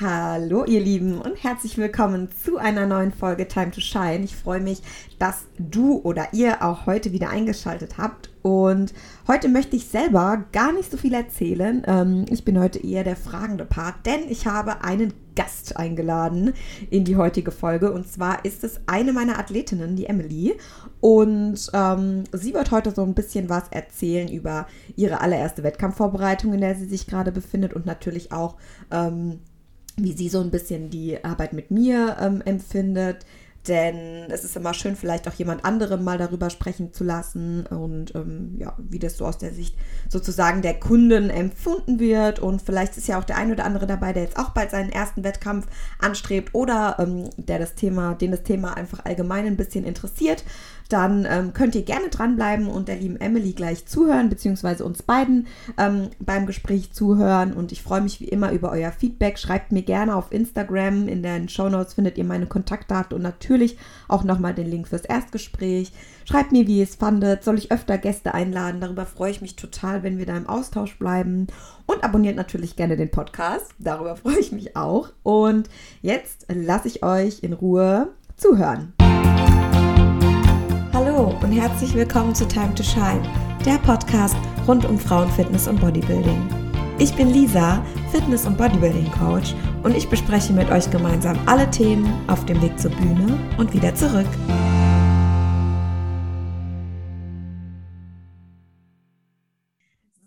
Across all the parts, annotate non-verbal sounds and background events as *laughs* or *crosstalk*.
Hallo ihr Lieben und herzlich willkommen zu einer neuen Folge Time to Shine. Ich freue mich, dass du oder ihr auch heute wieder eingeschaltet habt. Und heute möchte ich selber gar nicht so viel erzählen. Ähm, ich bin heute eher der fragende Part, denn ich habe einen Gast eingeladen in die heutige Folge. Und zwar ist es eine meiner Athletinnen, die Emily. Und ähm, sie wird heute so ein bisschen was erzählen über ihre allererste Wettkampfvorbereitung, in der sie sich gerade befindet und natürlich auch ähm, wie sie so ein bisschen die Arbeit mit mir ähm, empfindet. Denn es ist immer schön, vielleicht auch jemand anderem mal darüber sprechen zu lassen und ähm, ja, wie das so aus der Sicht sozusagen der Kunden empfunden wird. Und vielleicht ist ja auch der ein oder andere dabei, der jetzt auch bald seinen ersten Wettkampf anstrebt oder ähm, der das Thema, den das Thema einfach allgemein ein bisschen interessiert dann ähm, könnt ihr gerne dranbleiben und der lieben Emily gleich zuhören, beziehungsweise uns beiden ähm, beim Gespräch zuhören. Und ich freue mich wie immer über euer Feedback. Schreibt mir gerne auf Instagram. In den Show Notes findet ihr meine Kontaktdaten und natürlich auch nochmal den Link fürs Erstgespräch. Schreibt mir, wie ihr es fandet. Soll ich öfter Gäste einladen? Darüber freue ich mich total, wenn wir da im Austausch bleiben. Und abonniert natürlich gerne den Podcast. Darüber *laughs* freue ich mich auch. Und jetzt lasse ich euch in Ruhe zuhören. Hallo und herzlich willkommen zu Time to Shine, der Podcast rund um Frauenfitness und Bodybuilding. Ich bin Lisa, Fitness- und Bodybuilding-Coach und ich bespreche mit euch gemeinsam alle Themen auf dem Weg zur Bühne und wieder zurück.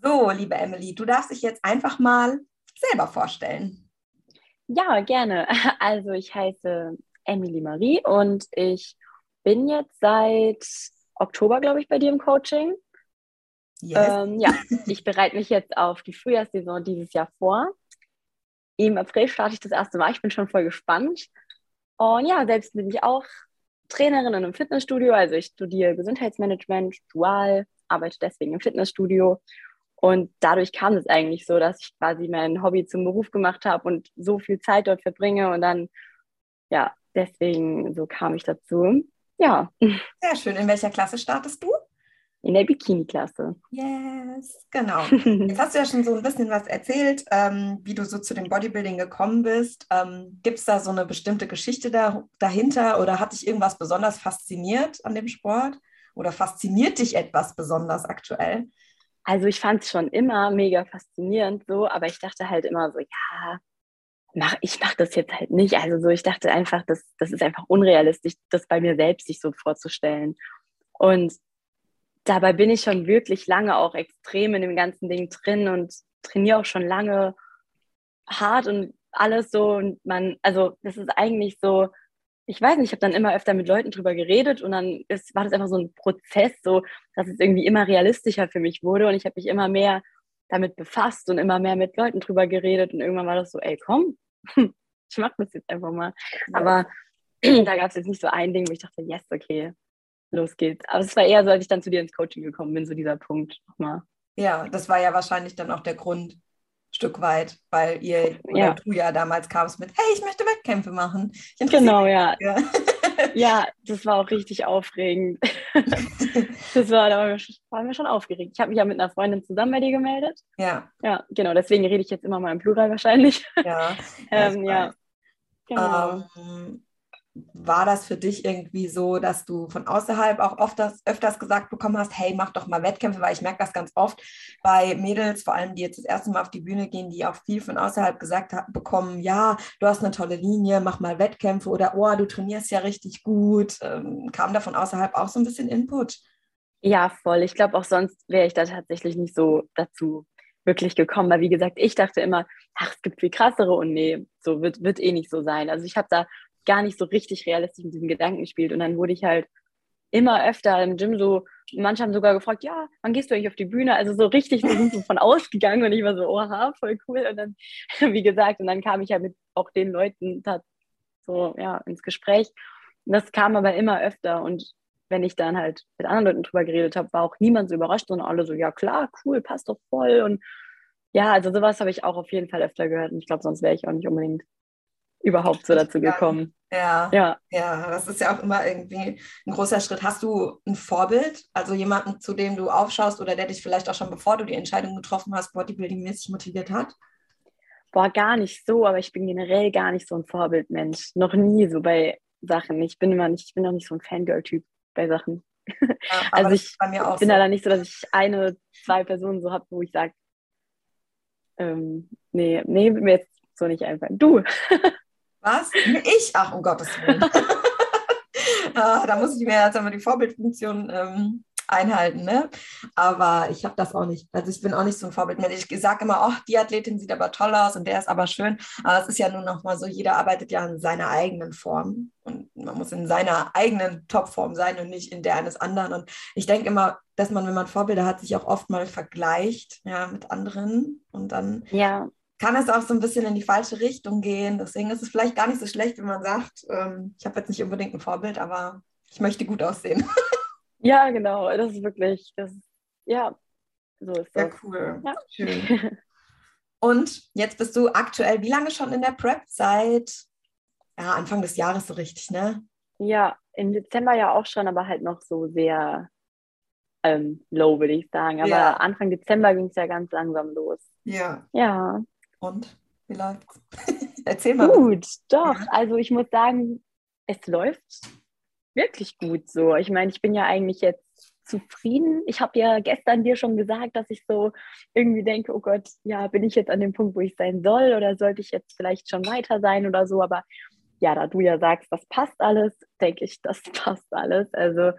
So, liebe Emily, du darfst dich jetzt einfach mal selber vorstellen. Ja, gerne. *laughs* Also ich heiße Emily Marie und ich bin jetzt seit Oktober, glaube ich, bei dir im Coaching. Yes. Ähm, ja, ich bereite mich jetzt auf die Frühjahrssaison dieses Jahr vor. Im April starte ich das erste Mal. Ich bin schon voll gespannt. Und ja, selbst bin ich auch Trainerin in einem Fitnessstudio. Also ich studiere Gesundheitsmanagement, dual, arbeite deswegen im Fitnessstudio. Und dadurch kam es eigentlich so, dass ich quasi mein Hobby zum Beruf gemacht habe und so viel Zeit dort verbringe. Und dann, ja, deswegen so kam ich dazu. Ja. Sehr schön. In welcher Klasse startest du? In der Bikini-Klasse. Yes, genau. *laughs* Jetzt hast du ja schon so ein bisschen was erzählt, ähm, wie du so zu dem Bodybuilding gekommen bist. Ähm, Gibt es da so eine bestimmte Geschichte da, dahinter oder hat dich irgendwas besonders fasziniert an dem Sport? Oder fasziniert dich etwas besonders aktuell? Also ich fand es schon immer mega faszinierend so, aber ich dachte halt immer so, ja, mach, ich mache das jetzt halt nicht. Also so, ich dachte einfach, das, das ist einfach unrealistisch, das bei mir selbst sich so vorzustellen. Und dabei bin ich schon wirklich lange auch extrem in dem ganzen Ding drin und trainiere auch schon lange hart und alles so. Und man, also das ist eigentlich so, ich weiß nicht, ich habe dann immer öfter mit Leuten drüber geredet und dann ist, war das einfach so ein Prozess, so dass es irgendwie immer realistischer für mich wurde und ich habe mich immer mehr damit befasst und immer mehr mit Leuten drüber geredet und irgendwann war das so, ey, komm, ich mache das jetzt einfach mal. Ja. Aber *clears throat* da gab es jetzt nicht so ein Ding, wo ich dachte, yes, okay, los geht's. Aber es war eher so, als ich dann zu dir ins Coaching gekommen bin, so dieser Punkt nochmal. Ja, das war ja wahrscheinlich dann auch der Grund, Stück weit, weil ihr oder ja. du ja damals kamst mit, hey, ich möchte Wettkämpfe machen. genau, ja. ja, das war auch richtig aufregend. *laughs* das war, da waren wir schon aufgeregt. Ich habe mich ja mit einer Freundin zusammen bei dir gemeldet. Ja. Ja, genau, deswegen rede ich jetzt immer mal im Plural wahrscheinlich. Ja. *laughs* ähm, ja. Genau. Ähm, war das für dich irgendwie so, dass du von außerhalb auch oft das, öfters gesagt bekommen hast, hey, mach doch mal Wettkämpfe, weil ich merke das ganz oft bei Mädels, vor allem die jetzt das erste Mal auf die Bühne gehen, die auch viel von außerhalb gesagt haben, bekommen, ja, du hast eine tolle Linie, mach mal Wettkämpfe oder oh, du trainierst ja richtig gut. Ähm, kam da von außerhalb auch so ein bisschen Input? Ja, voll. Ich glaube, auch sonst wäre ich da tatsächlich nicht so dazu wirklich gekommen, weil wie gesagt, ich dachte immer, ach, es gibt viel krassere und nee, so wird, wird eh nicht so sein. Also ich habe da gar nicht so richtig realistisch mit diesem Gedanken gespielt. Und dann wurde ich halt immer öfter im Gym so, manche haben sogar gefragt, ja, wann gehst du eigentlich auf die Bühne? Also so richtig sind so von *laughs* ausgegangen und ich war so, oha, voll cool. Und dann, *laughs* wie gesagt, und dann kam ich ja mit auch den Leuten so, ja, ins Gespräch. Und das kam aber immer öfter und wenn ich dann halt mit anderen Leuten drüber geredet habe, war auch niemand so überrascht, sondern alle so, ja klar, cool, passt doch voll. Und ja, also sowas habe ich auch auf jeden Fall öfter gehört. Und ich glaube, sonst wäre ich auch nicht unbedingt überhaupt so dazu gekommen. Ja, ja, ja, das ist ja auch immer irgendwie ein großer Schritt. Hast du ein Vorbild, also jemanden, zu dem du aufschaust oder der dich vielleicht auch schon bevor du die Entscheidung getroffen hast, Bodybuilding-mäßig motiviert hat? Boah, gar nicht so, aber ich bin generell gar nicht so ein Vorbildmensch. Noch nie so bei Sachen. Ich bin immer nicht, ich bin auch nicht so ein Fangirl-Typ bei Sachen. Ja, *laughs* also ich bin so. da nicht so, dass ich eine, zwei Personen so habe, wo ich sage, ähm, nee, nee, mir jetzt so nicht einfallen. Du. *laughs* Was? Ich? Ach, um Gottes Willen. *laughs* ah, da muss ich mir jetzt einmal die Vorbildfunktion ähm, einhalten, ne? Aber ich habe das auch nicht. Also ich bin auch nicht so ein Vorbild. Ich sage immer, oh, die Athletin sieht aber toll aus und der ist aber schön. Aber es ist ja nun noch mal so, jeder arbeitet ja in seiner eigenen Form. Und man muss in seiner eigenen Topform sein und nicht in der eines anderen. Und ich denke immer, dass man, wenn man Vorbilder hat, sich auch oft mal vergleicht ja, mit anderen. Und dann ja. Kann es auch so ein bisschen in die falsche Richtung gehen. Deswegen ist es vielleicht gar nicht so schlecht, wenn man sagt, ähm, ich habe jetzt nicht unbedingt ein Vorbild, aber ich möchte gut aussehen. *laughs* Ja, genau. Das ist wirklich, das, ja, so ist das. Ja, cool. Ja. Schön. *laughs* Und jetzt bist du aktuell wie lange schon in der Prep? Seit ja, Anfang des Jahres so richtig, ne? Ja, im Dezember ja auch schon, aber halt noch so sehr ähm, low, würde ich sagen. Aber ja. Anfang Dezember ging es ja ganz langsam los. Ja. Ja. Und wie läuft's? *laughs* Erzähl mal. Gut, doch. Ja. Also ich muss sagen, es läuft wirklich gut so. Ich meine, ich bin ja eigentlich jetzt zufrieden. Ich habe ja gestern dir schon gesagt, dass ich so irgendwie denke, oh Gott, ja, bin ich jetzt an dem Punkt, wo ich sein soll oder sollte ich jetzt vielleicht schon weiter sein oder so. Aber ja, da du ja sagst, das passt alles, denke ich, das *laughs* passt alles. Also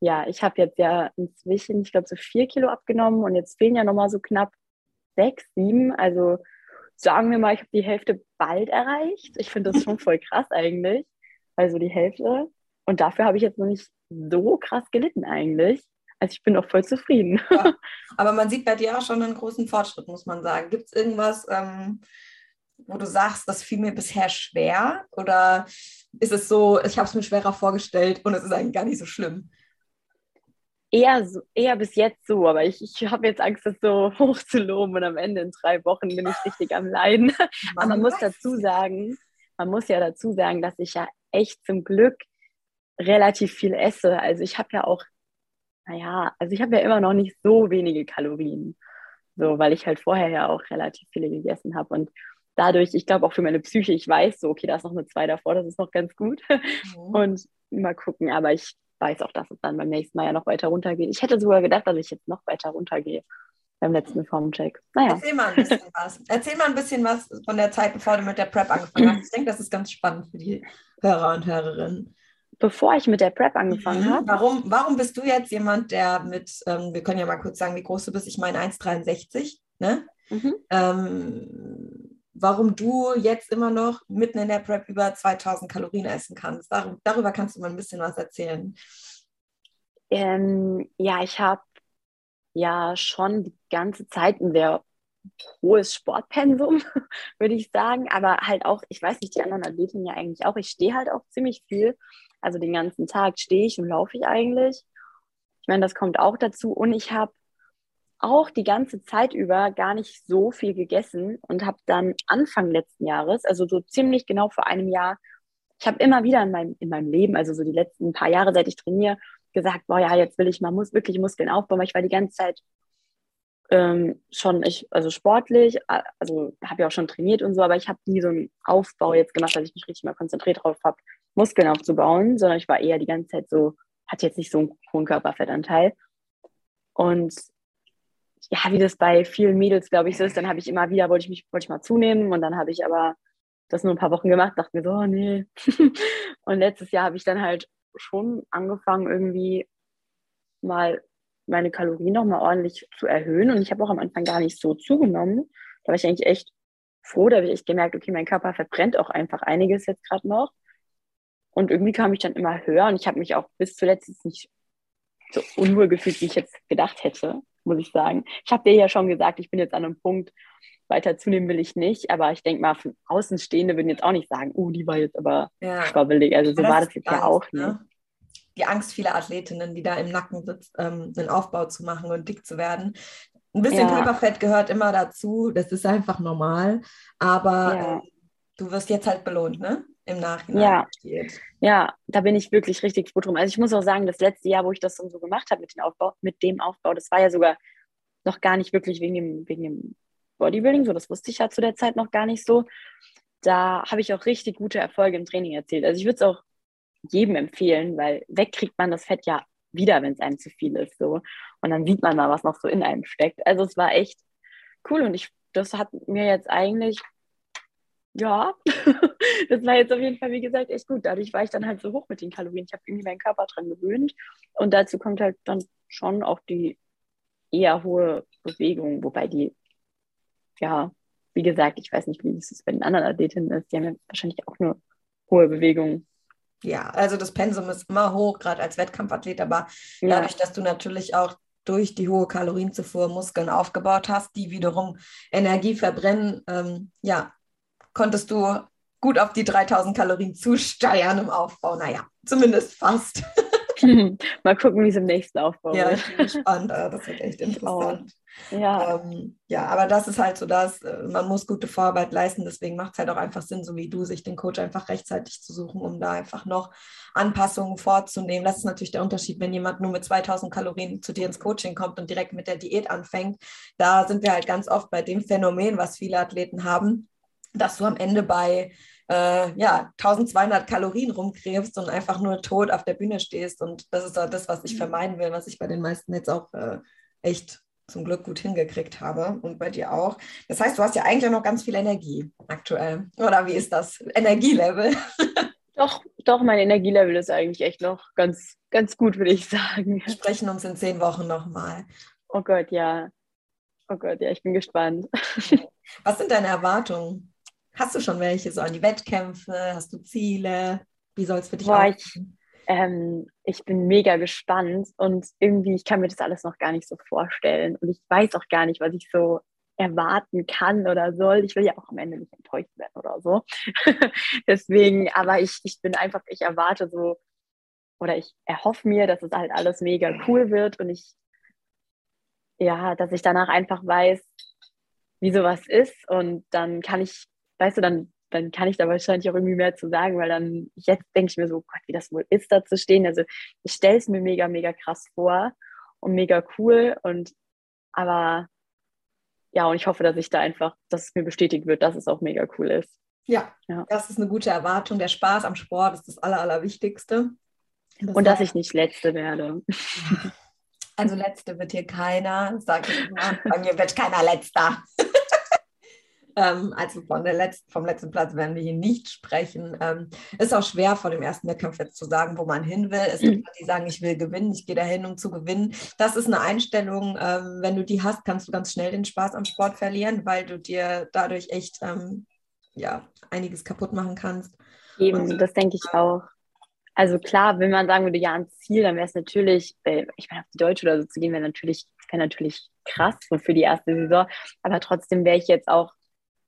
ja, ich habe jetzt ja inzwischen, ich glaube, so vier Kilo abgenommen und jetzt fehlen ja nochmal so knapp sechs, sieben. Also sagen wir mal, ich habe die Hälfte bald erreicht. Ich finde das schon voll krass eigentlich. Also die Hälfte. Und dafür habe ich jetzt noch nicht so krass gelitten eigentlich. Also ich bin noch voll zufrieden. Ja, *laughs* aber man sieht bei dir auch schon einen großen Fortschritt, muss man sagen. Gibt es irgendwas, ähm, wo du sagst, das fiel mir bisher schwer? Oder ist es so, ich habe es mir schwerer vorgestellt und es ist eigentlich gar nicht so schlimm? Eher, so, eher bis jetzt so, aber ich, ich habe jetzt Angst, das so *laughs* hoch zu loben und am Ende in drei Wochen bin ich richtig am Leiden. *laughs* Aber man muss dazu sagen, man muss ja dazu sagen, dass ich ja echt zum Glück relativ viel esse. Also ich habe ja auch, naja, also ich habe ja immer noch nicht so wenige Kalorien. So, weil ich halt vorher ja auch relativ viele gegessen habe. Und dadurch, ich glaube auch für meine Psyche, ich weiß so, okay, da ist noch eine zwei davor, das ist noch ganz gut. Mhm. *laughs* Und mal gucken, aber ich weiß auch, dass es dann beim nächsten Mal ja noch weiter runtergeht. Ich hätte sogar gedacht, dass ich jetzt noch weiter runtergehe beim letzten Formcheck. Naja. Erzähl mal ein bisschen was. Erzähl mal ein bisschen was von der Zeit, bevor du mit der Prep angefangen hast. Ich denke, das ist ganz spannend für die Hörer und Hörerinnen bevor ich mit der Prep angefangen mhm. habe. Warum, warum bist du jetzt jemand, der mit, ähm, wir können ja mal kurz sagen, wie groß du bist, ich meine 1,63, ne? Mhm. Ähm, warum du jetzt immer noch mitten in der Prep über 2000 Kalorien essen kannst. Dar darüber kannst du mal ein bisschen was erzählen. Ähm, ja, ich habe ja schon die ganze Zeit ein sehr hohes Sportpensum, *laughs* würde ich sagen. Aber halt auch, ich weiß nicht, die anderen Athletinnen ja eigentlich auch. Ich stehe halt auch ziemlich viel. Also den ganzen Tag stehe ich und laufe ich eigentlich. Ich meine, das kommt auch dazu. Und ich habe auch die ganze Zeit über gar nicht so viel gegessen und habe dann Anfang letzten Jahres, also so ziemlich genau vor einem Jahr, ich habe immer wieder in meinem, in meinem Leben, also so die letzten paar Jahre, seit ich trainiere, gesagt, boah, ja, jetzt will ich mal muss wirklich Muskeln aufbauen, weil ich war die ganze Zeit ähm, schon, ich, also sportlich, also habe ja auch schon trainiert und so, aber ich habe nie so einen Aufbau jetzt gemacht, dass ich mich richtig mal konzentriert darauf habe, Muskeln aufzubauen, sondern ich war eher die ganze Zeit so, hatte jetzt nicht so einen hohen Körperfettanteil. Und ja, wie das bei vielen Mädels, glaube ich, so ist, dann habe ich immer wieder, wollte ich mich, wollte ich mal zunehmen und dann habe ich aber das nur ein paar Wochen gemacht, dachte mir so, oh, nee. *laughs* und letztes Jahr habe ich dann halt schon angefangen, irgendwie mal meine Kalorien nochmal ordentlich zu erhöhen. Und ich habe auch am Anfang gar nicht so zugenommen. Da war ich eigentlich echt froh, da habe ich echt gemerkt, okay, mein Körper verbrennt auch einfach einiges jetzt gerade noch. Und irgendwie kam ich dann immer höher und ich habe mich auch bis zuletzt nicht so unwohl gefühlt, wie ich jetzt gedacht hätte, muss ich sagen. Ich habe dir ja schon gesagt, ich bin jetzt an einem Punkt, weiter zunehmen will ich nicht, aber ich denke mal, von Außenstehende würden jetzt auch nicht sagen, oh, die war jetzt aber ja. schwabbelig. Also so war das jetzt ja auch ne? nicht. Die Angst vieler Athletinnen, die da im Nacken sitzt, ähm, einen Aufbau zu machen und dick zu werden. Ein bisschen ja. Körperfett gehört immer dazu, das ist einfach normal, aber ja. äh, du wirst jetzt halt belohnt, ne? Im Nachhinein ja. Steht. Ja, da bin ich wirklich richtig froh drum. Also ich muss auch sagen, das letzte Jahr, wo ich das so gemacht habe mit dem Aufbau, mit dem Aufbau, das war ja sogar noch gar nicht wirklich wegen dem, wegen dem Bodybuilding, so das wusste ich ja zu der Zeit noch gar nicht so. Da habe ich auch richtig gute Erfolge im Training erzielt. Also ich würde es auch jedem empfehlen, weil wegkriegt man das Fett ja wieder, wenn es einem zu viel ist. So. Und dann sieht man mal, was noch so in einem steckt. Also es war echt cool und ich, das hat mir jetzt eigentlich, ja, *laughs* das war jetzt auf jeden Fall, wie gesagt, echt gut. Dadurch war ich dann halt so hoch mit den Kalorien. Ich habe irgendwie meinen Körper dran gewöhnt. Und dazu kommt halt dann schon auch die eher hohe Bewegung, wobei die, ja, wie gesagt, ich weiß nicht, wie es bei den anderen Athletinnen ist. Die haben ja wahrscheinlich auch nur hohe Bewegungen. Ja, also das Pensum ist immer hoch, gerade als Wettkampfathlet, aber ja. dadurch, dass du natürlich auch durch die hohe Kalorienzufuhr Muskeln aufgebaut hast, die wiederum Energie verbrennen, ähm, ja, konntest du gut auf die 3000 Kalorien zusteuern im Aufbau. Naja, zumindest fast. *laughs* Mal gucken, wie es im nächsten Aufbau ja, wird. Ja, ich bin gespannt. Das wird echt *laughs* interessant. Ja. Ähm, ja, aber das ist halt so das, äh, man muss gute Vorarbeit leisten, deswegen macht es halt auch einfach Sinn, so wie du, sich den Coach einfach rechtzeitig zu suchen, um da einfach noch Anpassungen vorzunehmen. Das ist natürlich der Unterschied, wenn jemand nur mit 2000 Kalorien zu dir ins Coaching kommt und direkt mit der Diät anfängt. Da sind wir halt ganz oft bei dem Phänomen, was viele Athleten haben, dass du am Ende bei äh, ja, 1200 Kalorien rumgräbst und einfach nur tot auf der Bühne stehst. Und das ist das, was ich mhm. vermeiden will, was ich bei den meisten jetzt auch äh, echt zum Glück gut hingekriegt habe und bei dir auch. Das heißt, du hast ja eigentlich auch noch ganz viel Energie aktuell. Oder wie ist das? Energielevel? *laughs* Doch, doch, mein Energielevel ist eigentlich echt noch ganz, ganz gut, würde ich sagen. Wir sprechen uns in zehn Wochen nochmal. Oh Gott, ja. Oh Gott, ja, ich bin gespannt. Was sind deine Erwartungen? Hast du schon welche so an die Wettkämpfe? Hast du Ziele? Wie soll es für dich aussehen? Ähm, ich bin mega gespannt und irgendwie, ich kann mir das alles noch gar nicht so vorstellen und ich weiß auch gar nicht, was ich so erwarten kann oder soll. Ich will ja auch am Ende nicht enttäuscht werden oder so. *laughs* Deswegen, aber ich, ich bin einfach, ich erwarte so oder ich erhoffe mir, dass es halt alles mega cool wird und ich, ja, dass ich danach einfach weiß, wie sowas ist und dann kann ich, weißt du, dann dann kann ich da wahrscheinlich auch irgendwie mehr zu sagen, weil dann jetzt denke ich mir so, Gott, wie das wohl ist, da zu stehen. Also ich stelle es mir mega, mega krass vor und mega cool und aber ja, und ich hoffe, dass ich da einfach, dass es mir bestätigt wird, dass es auch mega cool ist. Ja, ja. das ist eine gute Erwartung. Der Spaß am Sport ist das Aller, Allerwichtigste. Das und dass ich nicht Letzte werde. *laughs* Also Letzte wird hier keiner, sage ich immer. Bei mir wird keiner Letzter. Ähm, also von der letzten, vom letzten Platz werden wir hier nicht sprechen. Ähm, ist auch schwer vor dem ersten Wettkampf jetzt zu sagen, wo man hin will. Es gibt die sagen, ich will gewinnen, ich gehe dahin, um zu gewinnen. Das ist eine Einstellung, ähm, wenn du die hast, kannst du ganz schnell den Spaß am Sport verlieren, weil du dir dadurch echt ähm, ja, einiges kaputt machen kannst. Eben, Und, das denke ich auch. Also klar, wenn man sagen würde, ja, ein Ziel, dann wäre es natürlich, äh, ich meine, auf die Deutsche oder so zu gehen, wäre natürlich, wäre natürlich krass so für die erste Saison. Aber trotzdem wäre ich jetzt auch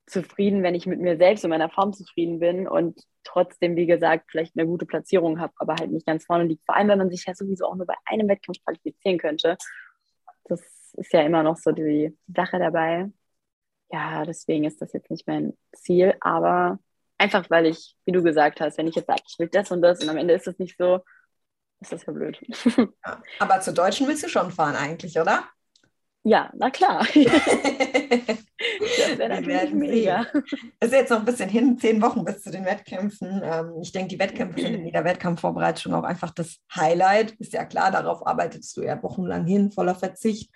zufrieden, wenn ich mit mir selbst und meiner Form zufrieden bin und trotzdem, wie gesagt, vielleicht eine gute Platzierung habe, aber halt nicht ganz vorne liegt. Vor allem, wenn man sich ja sowieso auch nur bei einem Wettkampf qualifizieren könnte. Das ist ja immer noch so die Sache dabei. Ja, deswegen ist das jetzt nicht mein Ziel, aber einfach, weil ich, wie du gesagt hast, wenn ich jetzt sage, ich will das und das und am Ende ist es nicht so, ist das ja blöd. *laughs* Aber zu Deutschen willst du schon fahren eigentlich, oder? Ja, na klar. *laughs* Das wäre natürlich mega. Es ist jetzt noch ein bisschen hin, zehn Wochen bis zu den Wettkämpfen. Ähm, ich denke, die Wettkämpfe sind in jeder Wettkampfvorbereitung auch einfach das Highlight. Ist ja klar, darauf arbeitest du ja wochenlang hin, voller Verzicht.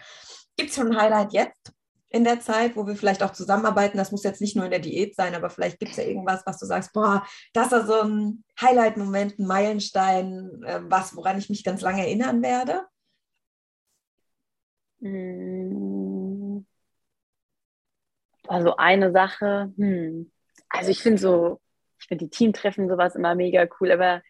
Gibt es schon ein Highlight jetzt in der Zeit, wo wir vielleicht auch zusammenarbeiten? Das muss jetzt nicht nur in der Diät sein, aber vielleicht gibt es ja irgendwas, was du sagst, boah, das ist so ein Highlight-Moment, ein Meilenstein, äh, was, woran ich mich ganz lange erinnern werde. Also eine Sache, hm. also ich finde so, ich finde die Teamtreffen sowas immer mega cool, aber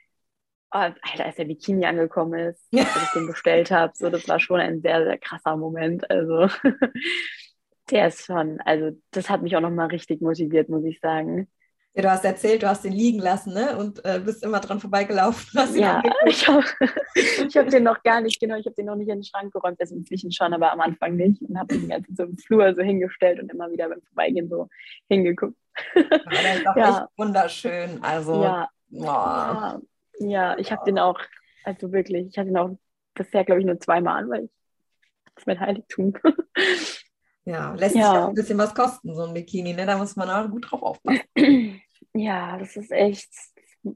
oh, Alter, als der Bikini angekommen ist, *laughs* als ich den bestellt habe, so, das war schon ein sehr, sehr krasser Moment. Also *laughs* der ist schon, also das hat mich auch nochmal richtig motiviert, muss ich sagen. Ja, du hast erzählt, du hast den liegen lassen ne? und äh, bist immer dran vorbeigelaufen. *laughs* ja, ich habe *laughs* hab den noch gar nicht, genau, ich habe den noch nicht in den Schrank geräumt, das inzwischen schon, aber am Anfang nicht und habe den ganzen so im Flur so hingestellt und immer wieder beim Vorbeigehen so hingeguckt. Ja, der ist auch *laughs* ja. echt wunderschön, also. Ja, ja, ja, ich habe den auch, also wirklich, ich hatte den auch bisher, glaube ich, nur zweimal an, weil ich das mein Heiligtum. Ja, lässt ja. sich auch ein bisschen was kosten, so ein Bikini, ne? Da muss man auch gut drauf aufpassen. *clears throat* Ja, das ist echt,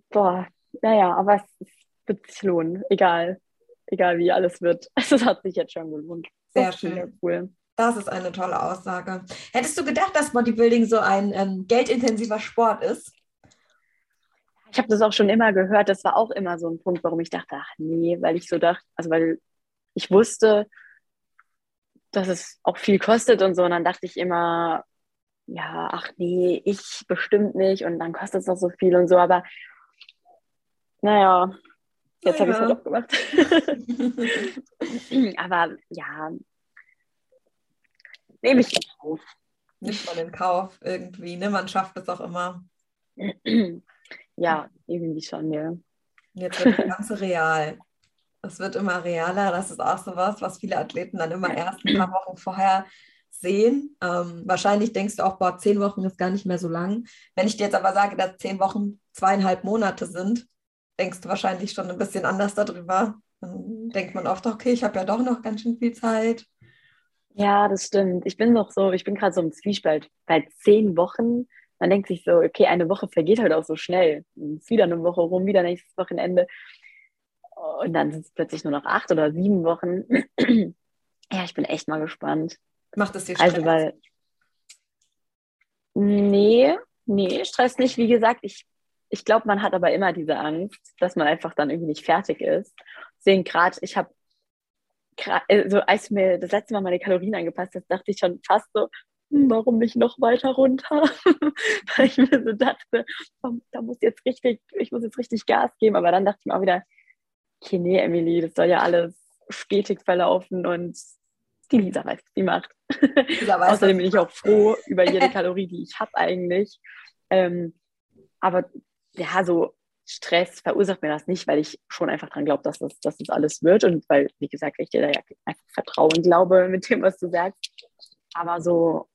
boah, naja, aber es wird sich lohnen, egal, egal wie alles wird. *laughs* Es hat sich jetzt schon gelohnt. Sehr schön. Cool. Das ist eine tolle Aussage. Hättest du gedacht, dass Bodybuilding so ein ähm, geldintensiver Sport ist? Ich habe das auch schon immer gehört. Das war auch immer so ein Punkt, warum ich dachte, ach nee, weil ich so dachte, also weil ich wusste, dass es auch viel kostet und so. Und dann dachte ich immer, ja, ach nee, ich bestimmt nicht und dann kostet es doch so viel und so. Aber naja, jetzt habe ich es doch gemacht. *laughs* aber ja, nehme ich in Kauf. Nimmt man in Kauf irgendwie, ne? Man schafft es auch immer. *clears throat* Ja, irgendwie schon, ja. Jetzt wird das Ganze real. Es wird immer realer. Das ist auch so was, was viele Athleten dann immer erst ein paar *clears throat* Wochen vorher sehen. Ähm, wahrscheinlich denkst du auch, boah, zehn Wochen ist gar nicht mehr so lang. Wenn ich dir jetzt aber sage, dass zehn Wochen zweieinhalb Monate sind, denkst du wahrscheinlich schon ein bisschen anders darüber. Dann denkt man oft, okay, ich habe ja doch noch ganz schön viel Zeit. Ja, das stimmt. Ich bin noch so, ich bin gerade so im Zwiespalt. Bei zehn Wochen, man denkt sich so, okay, eine Woche vergeht halt auch so schnell. Es ist wieder eine Woche rum, wieder nächstes Wochenende. Und dann sind es plötzlich nur noch acht oder sieben Wochen. *clears throat* ja, ich bin echt mal gespannt. Macht das dir Stress? Also, weil. Nee, nee, Stress nicht. Wie gesagt, ich, ich glaube, man hat aber immer diese Angst, dass man einfach dann irgendwie nicht fertig ist. Deswegen gerade, ich habe also als mir das letzte Mal meine Kalorien angepasst habe, dachte ich schon fast so, hm, warum nicht noch weiter runter? *laughs* Weil ich mir so dachte, da muss jetzt richtig, ich muss jetzt richtig Gas geben. Aber dann dachte ich mir auch wieder, okay, nee, Emily, das soll ja alles stetig verlaufen und die Lisa weiß, was sie macht. Weiß, Außerdem bin ich auch froh über jede *laughs* Kalorie, die ich habe eigentlich. Ähm, aber ja, so Stress verursacht mir das nicht, weil ich schon einfach dran glaube, dass das, dass das alles wird und weil, wie gesagt, ich dir da ja einfach Vertrauen glaube mit dem, was du sagst. Aber so,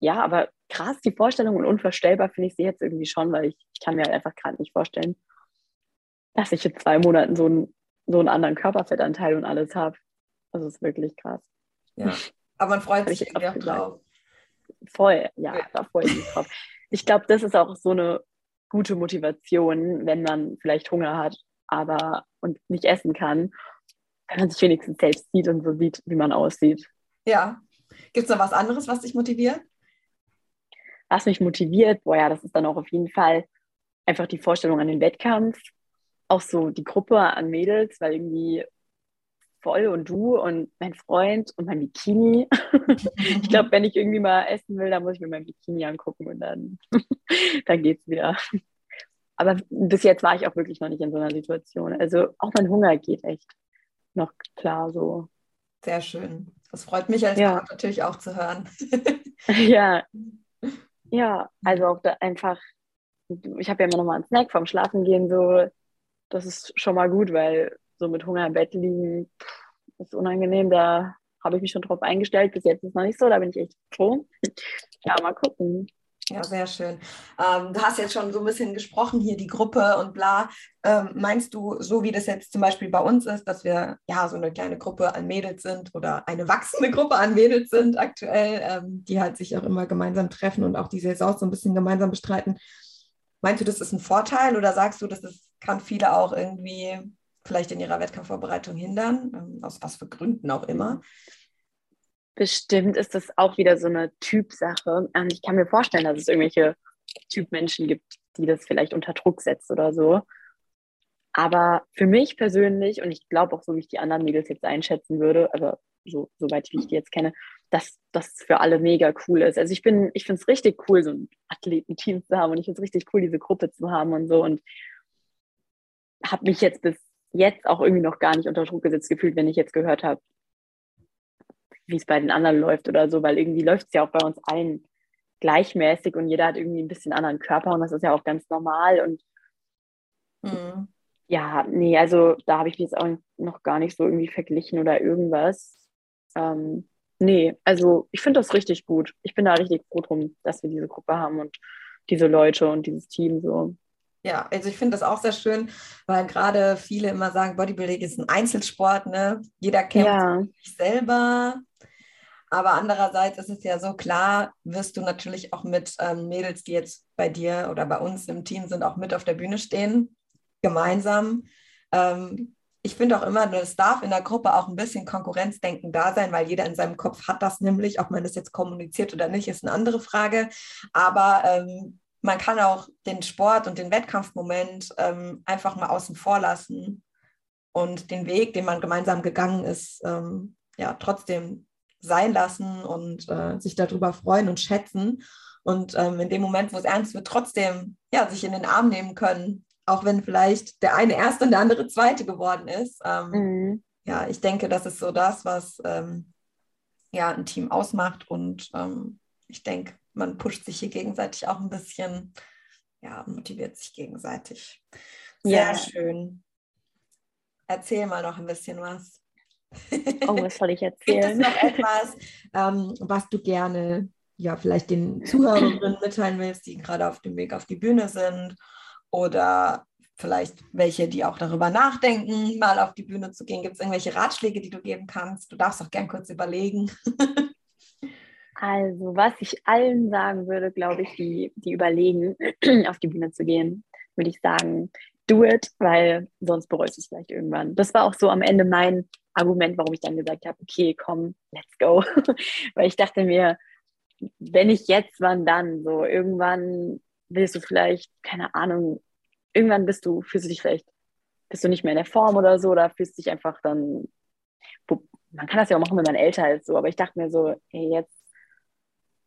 ja, aber krass, die Vorstellung und unvorstellbar finde ich sie jetzt irgendwie schon, weil ich, ich kann mir halt einfach gerade nicht vorstellen, dass ich in zwei Monaten so, ein, so einen anderen Körperfettanteil und alles habe. Also ist wirklich krass. Ja, *laughs* aber man freut sich irgendwie auch drauf. Voll, ja, ja, da freue ich mich drauf. Ich glaube, das ist auch so eine gute Motivation, wenn man vielleicht Hunger hat, aber und nicht essen kann, wenn man sich wenigstens selbst sieht und so sieht, wie man aussieht. Ja. Gibt es noch was anderes, was dich motiviert? Was mich motiviert, boah ja, das ist dann auch auf jeden Fall einfach die Vorstellung an den Wettkampf, auch so die Gruppe an Mädels, weil irgendwie voll und du und mein Freund und mein Bikini. *laughs* ich glaube, wenn ich irgendwie mal essen will, dann muss ich mir mein Bikini angucken und dann, *laughs* dann es wieder. Aber bis jetzt war ich auch wirklich noch nicht in so einer Situation. Also auch mein Hunger geht echt noch klar so. Sehr schön. Das freut mich als ja. natürlich auch zu hören. *laughs* ja. Ja, also auch da einfach, ich habe ja immer noch mal einen Snack vom Schlafengehen, so, das ist schon mal gut, weil so mit Hunger im Bett liegen, ist unangenehm. Da habe ich mich schon drauf eingestellt. Bis jetzt ist es noch nicht so, da bin ich echt froh. *laughs* Ja, mal gucken. Ja, sehr schön. Ähm, du hast jetzt schon so ein bisschen gesprochen, hier die Gruppe und bla. Ähm, meinst du, so wie das jetzt zum Beispiel bei uns ist, dass wir ja so eine kleine Gruppe an Mädels sind oder eine wachsende Gruppe an Mädels sind aktuell, ähm, die halt sich auch immer gemeinsam treffen und auch die Saison so ein bisschen gemeinsam bestreiten? Meinst du, das ist ein Vorteil oder sagst du, das kann viele auch irgendwie vielleicht in ihrer Wettkampfvorbereitung hindern, ähm, aus was für Gründen auch immer. Bestimmt ist das auch wieder so eine Typsache. Ähm, ich kann mir vorstellen, dass es irgendwelche Typmenschen gibt, die das vielleicht unter Druck setzt oder so. Aber für mich persönlich, und ich glaube auch so, wie ich die anderen Mädels jetzt einschätzen würde, aber so, soweit wie ich die jetzt kenne, dass das für alle mega cool ist. Also ich bin, ich finde es richtig cool, so ein Athletenteam zu haben und ich finde es richtig cool, diese Gruppe zu haben und so. Und habe mich jetzt bis jetzt auch irgendwie noch gar nicht unter Druck gesetzt gefühlt, wenn ich jetzt gehört habe, wie es bei den anderen läuft oder so, weil irgendwie läuft es ja auch bei uns allen gleichmäßig und jeder hat irgendwie ein bisschen anderen Körper und das ist ja auch ganz normal und mhm. ja, nee, also da habe ich mich jetzt auch noch gar nicht so irgendwie verglichen oder irgendwas. Ähm, nee, also ich finde das richtig gut. Ich bin da richtig froh drum, dass wir diese Gruppe haben und diese Leute und dieses Team so. Ja, also ich finde das auch sehr schön, weil gerade viele immer sagen, Bodybuilding ist ein Einzelsport, ne? Jeder kämpft ja. sich selber. Aber andererseits ist es ja so klar, wirst du natürlich auch mit ähm, Mädels, die jetzt bei dir oder bei uns im Team sind, auch mit auf der Bühne stehen, gemeinsam. Ähm, ich finde auch immer, es darf in der Gruppe auch ein bisschen Konkurrenzdenken da sein, weil jeder in seinem Kopf hat das nämlich, ob man das jetzt kommuniziert oder nicht, ist eine andere Frage. Aber ähm, man kann auch den Sport und den Wettkampfmoment ähm, einfach mal außen vor lassen und den Weg, den man gemeinsam gegangen ist, ähm, ja, trotzdem sein lassen und äh, sich darüber freuen und schätzen. Und ähm, in dem Moment, wo es ernst wird, trotzdem ja, sich in den Arm nehmen können, auch wenn vielleicht der eine erste und der andere zweite geworden ist. Ähm, mhm. Ja, ich denke, das ist so das, was ähm, ja, ein Team ausmacht. Und ähm, ich denke, man pusht sich hier gegenseitig auch ein bisschen, ja, motiviert sich gegenseitig. Sehr ja. schön. Erzähl mal noch ein bisschen was. Oh, was soll ich erzählen? *laughs* Gibt es noch etwas, ähm, was du gerne ja vielleicht den Zuhörerinnen mitteilen willst, die gerade auf dem Weg auf die Bühne sind oder vielleicht welche, die auch darüber nachdenken, mal auf die Bühne zu gehen. Gibt es irgendwelche Ratschläge, die du geben kannst? Du darfst auch gern kurz überlegen. *laughs* also, was ich allen sagen würde, glaube ich, die, die überlegen, *clears throat* auf die Bühne zu gehen, würde ich sagen, do it, weil sonst bereust du es vielleicht irgendwann. Das war auch so am Ende mein Argument, warum ich dann gesagt habe, okay, komm, let's go. *laughs* weil ich dachte mir, wenn ich jetzt, wann dann? So, irgendwann willst du vielleicht, keine Ahnung, irgendwann bist du, fühlst du dich vielleicht, bist du nicht mehr in der Form oder so, oder fühlst dich einfach dann, man kann das ja auch machen, wenn man älter ist, so, aber ich dachte mir so, hey, jetzt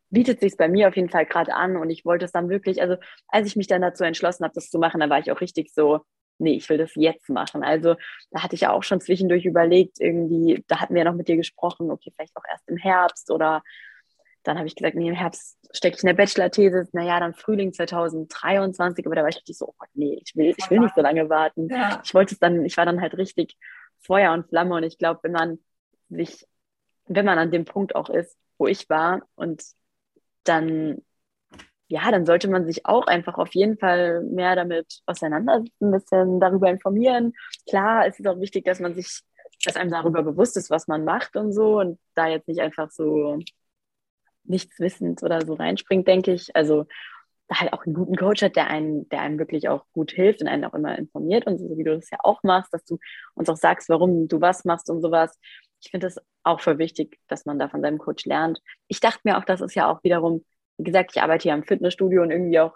bietet sich bei mir auf jeden Fall gerade an und ich wollte es dann wirklich, also als ich mich dann dazu entschlossen habe, das zu machen, dann war ich auch richtig so, nee, ich will das jetzt machen. Also da hatte ich ja auch schon zwischendurch überlegt, irgendwie, da hatten wir ja noch mit dir gesprochen, okay, vielleicht auch erst im Herbst oder dann habe ich gesagt, nee, im Herbst stecke ich in der Bachelor-These, naja, dann Frühling 2023, aber da war ich richtig so, oh Gott, nee, ich will, ich will nicht so lange warten. Ja. Ich wollte es dann, ich war dann halt richtig Feuer und Flamme und ich glaube, wenn man sich, wenn man an dem Punkt auch ist, wo ich war und dann, ja, dann sollte man sich auch einfach auf jeden Fall mehr damit auseinandersetzen, ein bisschen darüber informieren. Klar, es ist auch wichtig, dass man sich, dass einem darüber bewusst ist, was man macht und so und da jetzt nicht einfach so nichts wissend oder so reinspringt, denke ich. Also da halt auch einen guten Coach hat, der einen, der einem wirklich auch gut hilft und einen auch immer informiert und so wie du das ja auch machst, dass du uns auch sagst, warum du was machst und sowas. Ich finde es auch voll wichtig, dass man da von seinem Coach lernt. Ich dachte mir auch, das ist ja auch wiederum, wie gesagt, ich arbeite hier am Fitnessstudio und irgendwie auch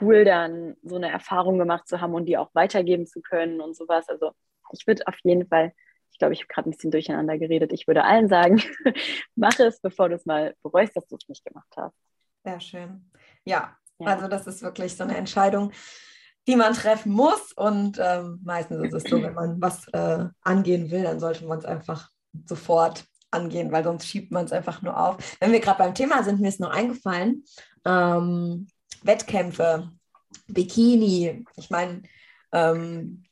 cool, dann so eine Erfahrung gemacht zu haben und die auch weitergeben zu können und sowas. Also ich würde auf jeden Fall ich glaube, ich habe gerade ein bisschen durcheinander geredet. Ich würde allen sagen, *laughs* mach es, bevor du es mal bereust, dass du es nicht gemacht hast. Sehr schön. Ja, ja, also das ist wirklich so eine Entscheidung, die man treffen muss. Und ähm, meistens ist es so, wenn man was äh, angehen will, dann sollte man es einfach sofort angehen, weil sonst schiebt man es einfach nur auf. Wenn wir gerade beim Thema sind, mir ist noch eingefallen, ähm, Wettkämpfe, Bikini. Ich meine, ähm,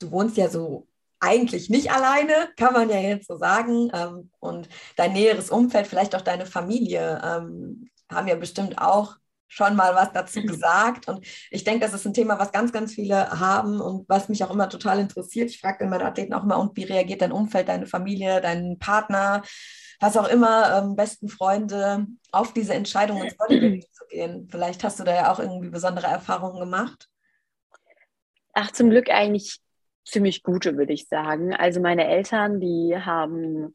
du wohnst ja so eigentlich nicht alleine, kann man ja jetzt so sagen. Ähm, und dein näheres Umfeld, vielleicht auch deine Familie, ähm, haben ja bestimmt auch schon mal was dazu gesagt. Und ich denke, das ist ein Thema, was ganz, ganz viele haben und was mich auch immer total interessiert. Ich frage meine Athleten auch immer, und wie reagiert dein Umfeld, deine Familie, dein Partner, was auch immer, ähm, besten Freunde auf diese Entscheidung ins Bodybuilding *clears throat* zu gehen? Vielleicht hast du da ja auch irgendwie besondere Erfahrungen gemacht. Ach, zum Glück eigentlich ziemlich gute, würde ich sagen. Also meine Eltern, die haben,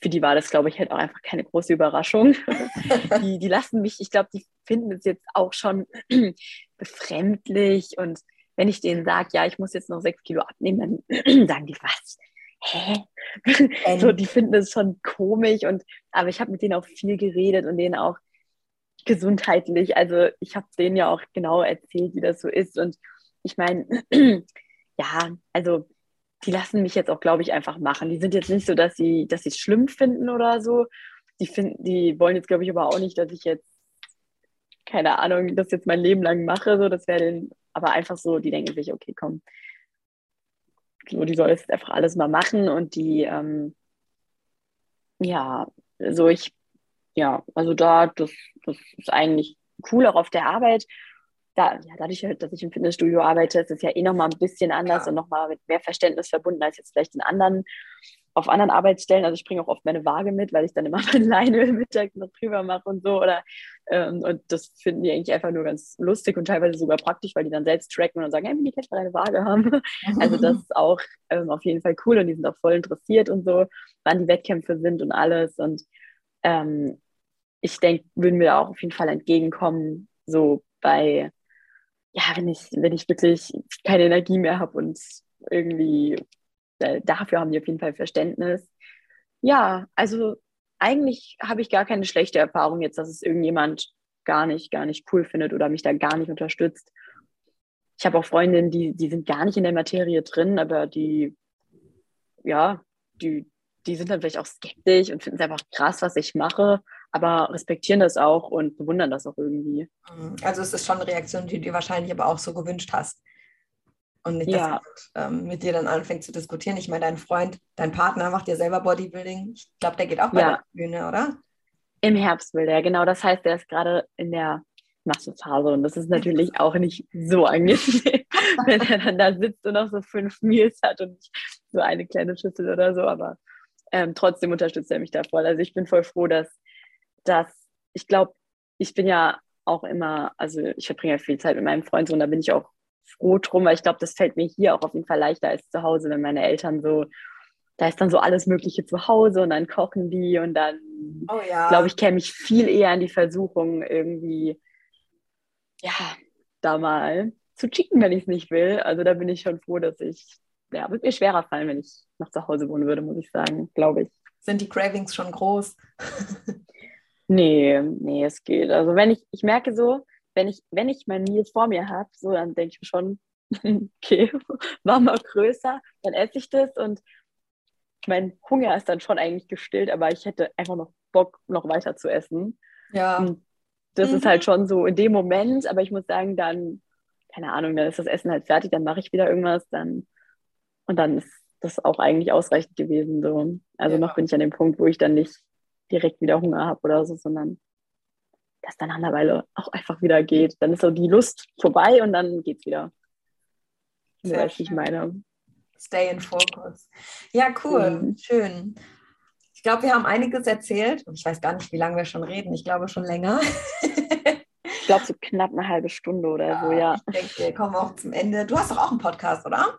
für die war das, glaube ich, halt auch einfach keine große Überraschung. *laughs* die, die lassen mich, ich glaube, die finden es jetzt auch schon *clears throat* befremdlich. Und wenn ich denen sage, ja, ich muss jetzt noch sechs Kilo abnehmen, dann *clears throat* sagen die, was? Hä? *laughs* Ähm. so, die finden es schon komisch. Und, aber ich habe mit denen auch viel geredet und denen auch gesundheitlich. Also ich habe denen ja auch genau erzählt, wie das so ist. Und ich meine, *clears throat* ja, also die lassen mich jetzt auch, glaube ich, einfach machen. Die sind jetzt nicht so, dass sie dass es schlimm finden oder so. Die finden, die wollen jetzt, glaube ich, aber auch nicht, dass ich jetzt keine Ahnung, das jetzt mein Leben lang mache. So, das wäre den, aber einfach so, die denken sich, okay, komm, so, die soll jetzt einfach alles mal machen und die, ähm, ja, so ich, ja, also da, das, das ist eigentlich cool auch auf der Arbeit da, ja, dadurch, dass ich im Fitnessstudio arbeite, ist es ja eh nochmal ein bisschen anders ja. und nochmal mit mehr Verständnis verbunden als jetzt vielleicht in anderen auf anderen Arbeitsstellen, also ich bringe auch oft meine Waage mit, weil ich dann immer *laughs* mein Leinöl mittags noch drüber mache und so. Oder ähm, und das finden die eigentlich einfach nur ganz lustig und teilweise sogar praktisch, weil die dann selbst tracken und dann sagen, hey, wie kann ich mal eine Waage haben? *laughs* also das ist auch ähm, auf jeden Fall cool und die sind auch voll interessiert und so, wann die Wettkämpfe sind und alles. Und ähm, ich denke, würden mir auch auf jeden Fall entgegenkommen, so bei, ja, wenn ich, wenn ich wirklich keine Energie mehr habe und irgendwie äh, dafür haben die auf jeden Fall Verständnis. Ja, also eigentlich habe ich gar keine schlechte Erfahrung jetzt, dass es irgendjemand gar nicht, gar nicht cool findet oder mich da gar nicht unterstützt. Ich habe auch Freundinnen, die, die sind gar nicht in der Materie drin, aber die, ja, die, die sind dann vielleicht auch skeptisch und finden es einfach krass, was ich mache, aber respektieren das auch und bewundern das auch irgendwie. Also es ist schon eine Reaktion, die du dir wahrscheinlich aber auch so gewünscht hast und nicht, ja. dass ähm, mit dir dann anfängt zu diskutieren. Ich meine, dein Freund, dein Partner macht ja selber Bodybuilding. Ich glaube, der geht auch bei ja. der Bühne, oder? Im Herbst will der, genau. Das heißt, der ist gerade in der Massephase und das ist natürlich auch nicht so angenehm, *laughs* wenn er dann da sitzt und noch so fünf Meals hat und so eine kleine Schüssel oder so, aber ähm, trotzdem unterstützt er mich da voll. Also ich bin voll froh, dass, dass ich glaube, ich bin ja auch immer, also ich verbringe ja viel Zeit mit meinem Freund und da bin ich auch froh drum, weil ich glaube, das fällt mir hier auch auf jeden Fall leichter als zu Hause, wenn meine Eltern so, da ist dann so alles Mögliche zu Hause und dann kochen die und dann, oh ja. glaube ich, käme ich viel eher in die Versuchung, irgendwie, ja, da mal zu chicken, wenn ich es nicht will. Also da bin ich schon froh, dass ich, ja, wird mir schwerer fallen, wenn ich noch zu Hause wohnen würde, muss ich sagen, glaube ich. Sind die Cravings schon groß? *laughs* nee, nee, es geht. Also wenn ich, ich merke so, wenn ich, wenn ich mein Meal vor mir habe, so dann denke ich mir schon, *laughs* okay, *laughs* war mal größer, dann esse ich das und mein Hunger ist dann schon eigentlich gestillt, aber ich hätte einfach noch Bock, noch weiter zu essen. Ja. Und das mhm. ist halt schon so in dem Moment, aber ich muss sagen, dann, keine Ahnung, dann ist das Essen halt fertig, dann mache ich wieder irgendwas, dann und dann ist das auch eigentlich ausreichend gewesen. So. Also ja. noch bin ich an dem Punkt, wo ich dann nicht direkt wieder Hunger habe oder so, sondern das dann an der Weile auch einfach wieder geht. Dann ist so die Lust vorbei und dann geht's wieder. Sehr weiß, ich meine. Stay in focus. Ja, cool. Mhm. Schön. Ich glaube, wir haben einiges erzählt. Ich weiß gar nicht, wie lange wir schon reden. Ich glaube schon länger. ich glaube, so knapp eine halbe Stunde oder ja, so, ja. Ich denke, wir kommen auch zum Ende. Du hast doch auch einen Podcast, oder?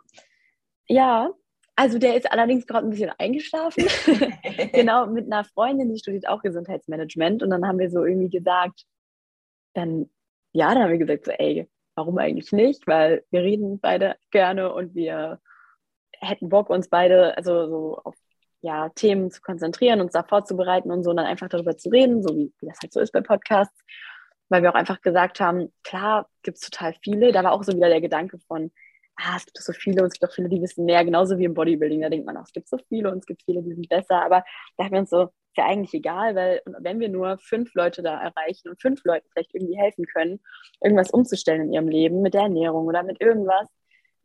Ja, also der ist allerdings gerade ein bisschen eingeschlafen. *laughs* genau, mit einer Freundin, die studiert auch Gesundheitsmanagement. Und dann haben wir so irgendwie gesagt, dann, ja, dann haben wir gesagt, so, ey, warum eigentlich nicht? Weil wir reden beide gerne und wir hätten Bock, uns beide, also so auf ja, Themen zu konzentrieren, uns da vorzubereiten und so und dann einfach darüber zu reden, so wie, wie das halt so ist bei Podcasts. Weil wir auch einfach gesagt haben, klar, gibt es total viele. Da war auch so wieder der Gedanke von, ah, es gibt so viele und es gibt auch viele, die wissen mehr, genauso wie im Bodybuilding. Da denkt man auch, es gibt so viele und es gibt viele, die sind besser. Aber da haben wir uns so, ist ja eigentlich egal, weil wenn wir nur fünf Leute da erreichen und fünf Leuten vielleicht irgendwie helfen können, irgendwas umzustellen in ihrem Leben, mit der Ernährung oder mit irgendwas,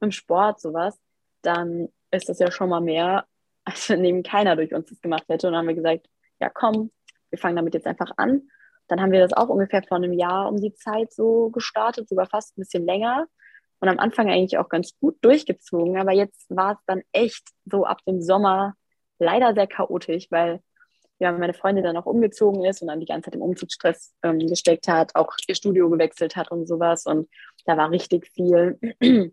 mit dem Sport, sowas, dann ist das ja schon mal mehr, *laughs* als wenn eben keiner durch uns das gemacht hätte. Und dann haben wir gesagt, ja komm, wir fangen damit jetzt einfach an. Dann haben wir das auch ungefähr vor einem Jahr um die Zeit so gestartet, sogar fast ein bisschen länger und am Anfang eigentlich auch ganz gut durchgezogen. Aber jetzt war es dann echt so ab dem Sommer leider sehr chaotisch, weil ja, meine Freundin dann auch umgezogen ist und dann die ganze Zeit im Umzugsstress ähm, gesteckt hat, auch ihr Studio gewechselt hat und sowas. Und da war richtig viel. *clears throat*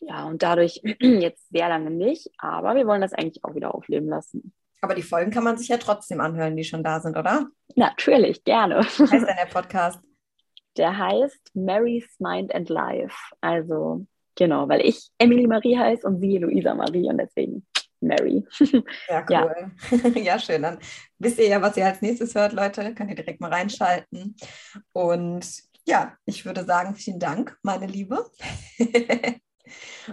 ja, und dadurch *clears throat* jetzt sehr lange nicht. Aber wir wollen das eigentlich auch wieder aufleben lassen. Aber die Folgen kann man sich ja trotzdem anhören, die schon da sind, oder? Natürlich, gerne. Was heißt denn der Podcast? Der heißt Mary's Mind and Life. Also, genau, weil ich Emily Marie heiße und sie Luisa Marie und deswegen Mary. *laughs* Ja, cool. Ja. *laughs* ja, schön. Dann wisst ihr ja, was ihr als nächstes hört, Leute. Könnt ihr direkt mal reinschalten. Und ja, ich würde sagen, vielen Dank, meine Liebe.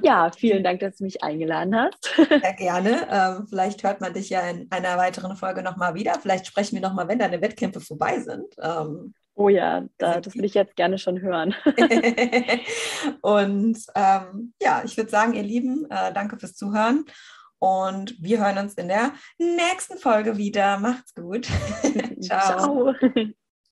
Ja, vielen Dank, dass du mich eingeladen hast. *laughs* Sehr gerne. Ähm, vielleicht hört man dich ja in einer weiteren Folge nochmal wieder. Vielleicht sprechen wir nochmal, wenn deine Wettkämpfe vorbei sind. Oh ja, da, das will ich jetzt gerne schon hören. *laughs* und ähm, ja, ich würde sagen, ihr Lieben, äh, danke fürs Zuhören. Und wir hören uns in der nächsten Folge wieder. Macht's gut. *laughs* *laughs* Ciao. Ciao.